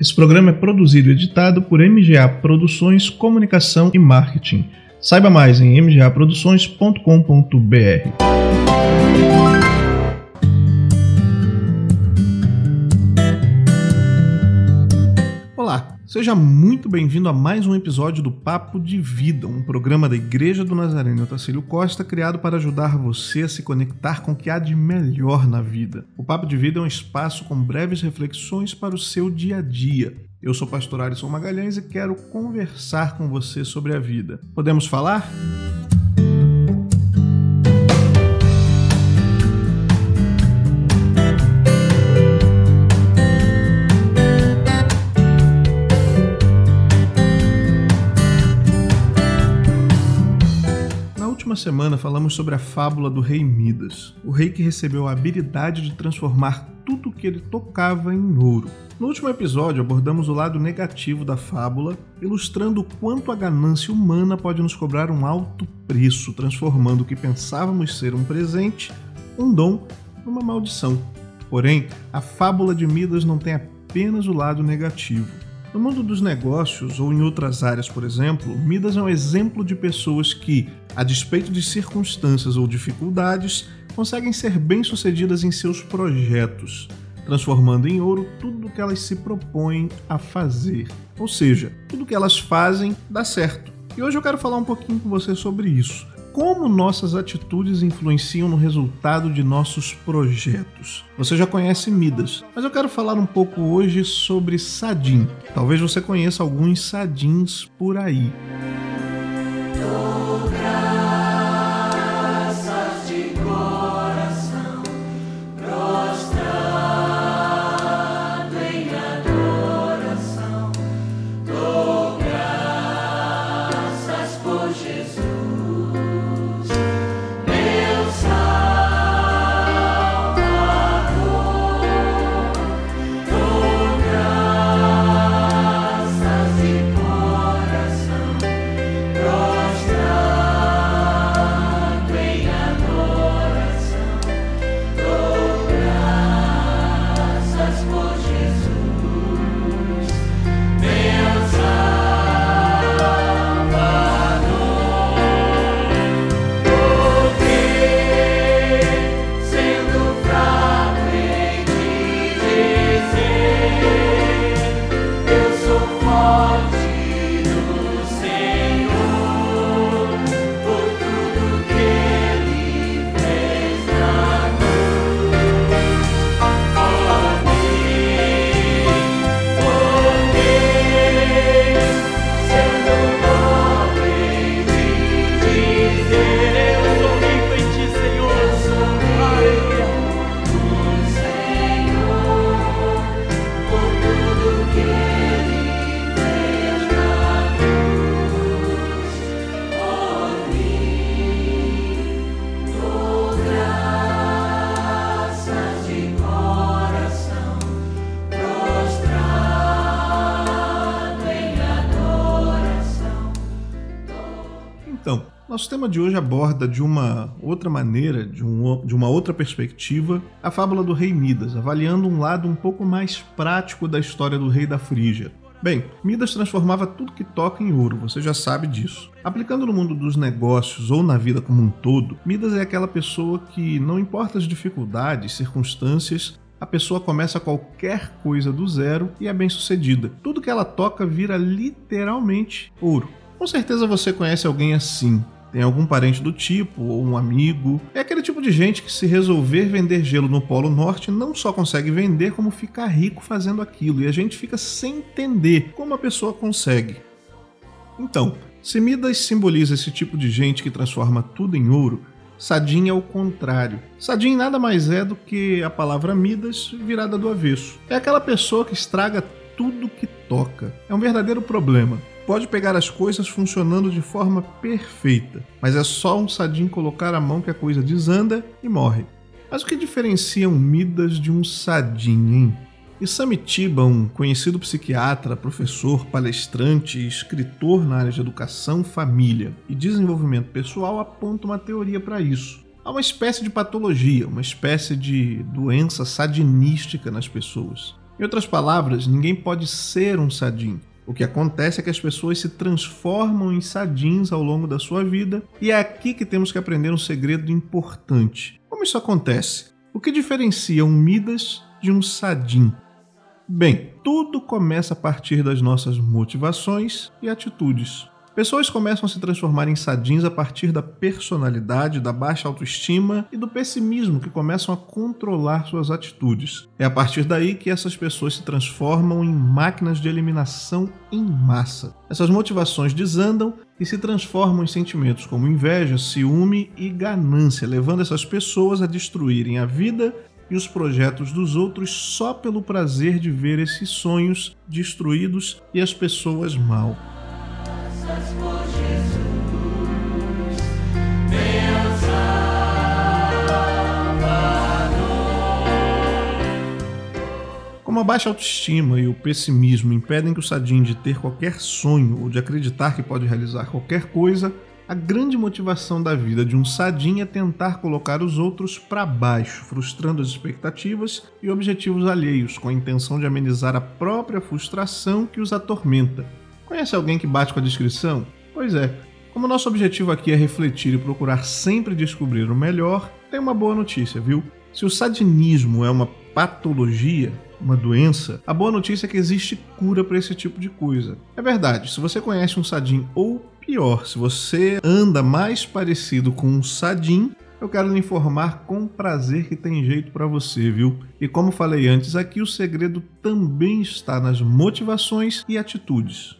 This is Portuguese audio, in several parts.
Esse programa é produzido e editado por MGA Produções Comunicação e Marketing. Saiba mais em mgaproduções.com.br. Olá, seja muito bem-vindo a mais um episódio do Papo de Vida, um programa da Igreja do Nazareno Otacílio Costa criado para ajudar você a se conectar com o que há de melhor na vida. O Papo de Vida é um espaço com breves reflexões para o seu dia a dia. Eu sou o pastor Alisson Magalhães e quero conversar com você sobre a vida. Podemos falar? última semana falamos sobre a fábula do rei Midas, o rei que recebeu a habilidade de transformar tudo o que ele tocava em ouro. No último episódio abordamos o lado negativo da fábula, ilustrando o quanto a ganância humana pode nos cobrar um alto preço, transformando o que pensávamos ser um presente, um dom, numa maldição. Porém, a fábula de Midas não tem apenas o lado negativo. No mundo dos negócios ou em outras áreas, por exemplo, Midas é um exemplo de pessoas que, a despeito de circunstâncias ou dificuldades, conseguem ser bem-sucedidas em seus projetos, transformando em ouro tudo o que elas se propõem a fazer. Ou seja, tudo que elas fazem dá certo. E hoje eu quero falar um pouquinho com você sobre isso como nossas atitudes influenciam no resultado de nossos projetos. Você já conhece Midas, mas eu quero falar um pouco hoje sobre Sadim. Talvez você conheça alguns Sadins por aí. Nosso tema de hoje aborda de uma outra maneira, de, um, de uma outra perspectiva, a fábula do rei Midas, avaliando um lado um pouco mais prático da história do rei da Frígia. Bem, Midas transformava tudo que toca em ouro, você já sabe disso. Aplicando no mundo dos negócios ou na vida como um todo, Midas é aquela pessoa que, não importa as dificuldades, circunstâncias, a pessoa começa qualquer coisa do zero e é bem sucedida. Tudo que ela toca vira literalmente ouro. Com certeza você conhece alguém assim, tem algum parente do tipo, ou um amigo. É aquele tipo de gente que, se resolver vender gelo no Polo Norte, não só consegue vender, como ficar rico fazendo aquilo. E a gente fica sem entender como a pessoa consegue. Então, se Midas simboliza esse tipo de gente que transforma tudo em ouro, Sadim é o contrário. Sadim nada mais é do que a palavra Midas virada do avesso. É aquela pessoa que estraga tudo que toca. É um verdadeiro problema pode pegar as coisas funcionando de forma perfeita, mas é só um sadim colocar a mão que a coisa desanda e morre. Mas o que diferencia um Midas de um sadim, hein? E Samitiba, um conhecido psiquiatra, professor, palestrante e escritor na área de educação, família e desenvolvimento pessoal, aponta uma teoria para isso. Há uma espécie de patologia, uma espécie de doença sadinística nas pessoas. Em outras palavras, ninguém pode ser um sadim. O que acontece é que as pessoas se transformam em sadins ao longo da sua vida, e é aqui que temos que aprender um segredo importante. Como isso acontece? O que diferencia um Midas de um sadim? Bem, tudo começa a partir das nossas motivações e atitudes. Pessoas começam a se transformar em sadins a partir da personalidade, da baixa autoestima e do pessimismo que começam a controlar suas atitudes. É a partir daí que essas pessoas se transformam em máquinas de eliminação em massa. Essas motivações desandam e se transformam em sentimentos como inveja, ciúme e ganância, levando essas pessoas a destruírem a vida e os projetos dos outros só pelo prazer de ver esses sonhos destruídos e as pessoas mal. Como a baixa autoestima e o pessimismo impedem que o Sadin de ter qualquer sonho ou de acreditar que pode realizar qualquer coisa, a grande motivação da vida de um Sadin é tentar colocar os outros para baixo, frustrando as expectativas e objetivos alheios, com a intenção de amenizar a própria frustração que os atormenta. Conhece alguém que bate com a descrição? Pois é, como nosso objetivo aqui é refletir e procurar sempre descobrir o melhor, tem uma boa notícia, viu? Se o sadinismo é uma patologia, uma doença, a boa notícia é que existe cura para esse tipo de coisa. É verdade, se você conhece um sadim ou pior, se você anda mais parecido com um sadim, eu quero lhe informar com prazer que tem jeito para você, viu? E como falei antes aqui, o segredo também está nas motivações e atitudes.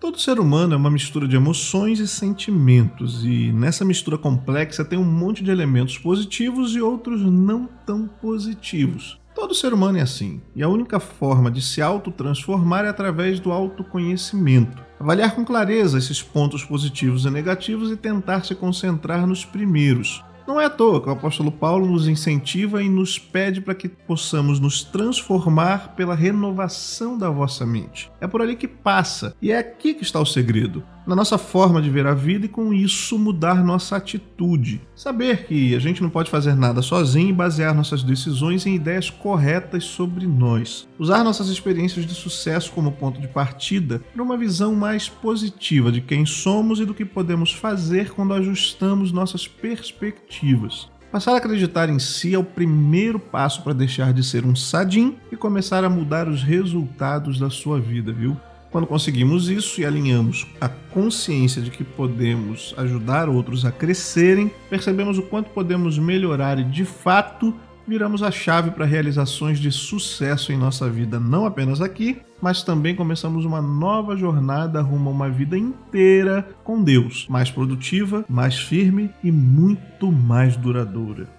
Todo ser humano é uma mistura de emoções e sentimentos, e nessa mistura complexa tem um monte de elementos positivos e outros não tão positivos. Todo ser humano é assim, e a única forma de se autotransformar é através do autoconhecimento. Avaliar com clareza esses pontos positivos e negativos e tentar se concentrar nos primeiros, não é à toa que o apóstolo Paulo nos incentiva e nos pede para que possamos nos transformar pela renovação da vossa mente. É por ali que passa, e é aqui que está o segredo na nossa forma de ver a vida e com isso mudar nossa atitude. Saber que a gente não pode fazer nada sozinho e basear nossas decisões em ideias corretas sobre nós. Usar nossas experiências de sucesso como ponto de partida para uma visão mais positiva de quem somos e do que podemos fazer quando ajustamos nossas perspectivas. Passar a acreditar em si é o primeiro passo para deixar de ser um sadim e começar a mudar os resultados da sua vida, viu? Quando conseguimos isso e alinhamos a consciência de que podemos ajudar outros a crescerem, percebemos o quanto podemos melhorar e, de fato, viramos a chave para realizações de sucesso em nossa vida, não apenas aqui, mas também começamos uma nova jornada rumo a uma vida inteira com Deus, mais produtiva, mais firme e muito mais duradoura.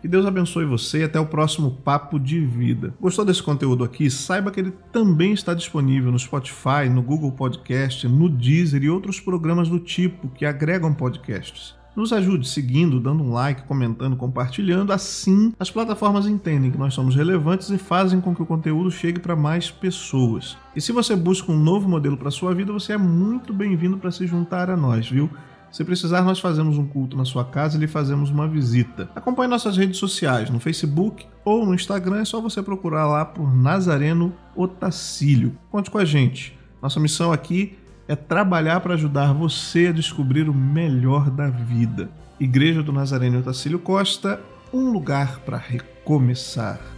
Que Deus abençoe você e até o próximo Papo de Vida. Gostou desse conteúdo aqui? Saiba que ele também está disponível no Spotify, no Google Podcast, no Deezer e outros programas do tipo que agregam podcasts. Nos ajude seguindo, dando um like, comentando, compartilhando. Assim, as plataformas entendem que nós somos relevantes e fazem com que o conteúdo chegue para mais pessoas. E se você busca um novo modelo para sua vida, você é muito bem-vindo para se juntar a nós, viu? Se precisar, nós fazemos um culto na sua casa e lhe fazemos uma visita. Acompanhe nossas redes sociais no Facebook ou no Instagram, é só você procurar lá por Nazareno Otacílio. Conte com a gente. Nossa missão aqui é trabalhar para ajudar você a descobrir o melhor da vida. Igreja do Nazareno Otacílio Costa, um lugar para recomeçar.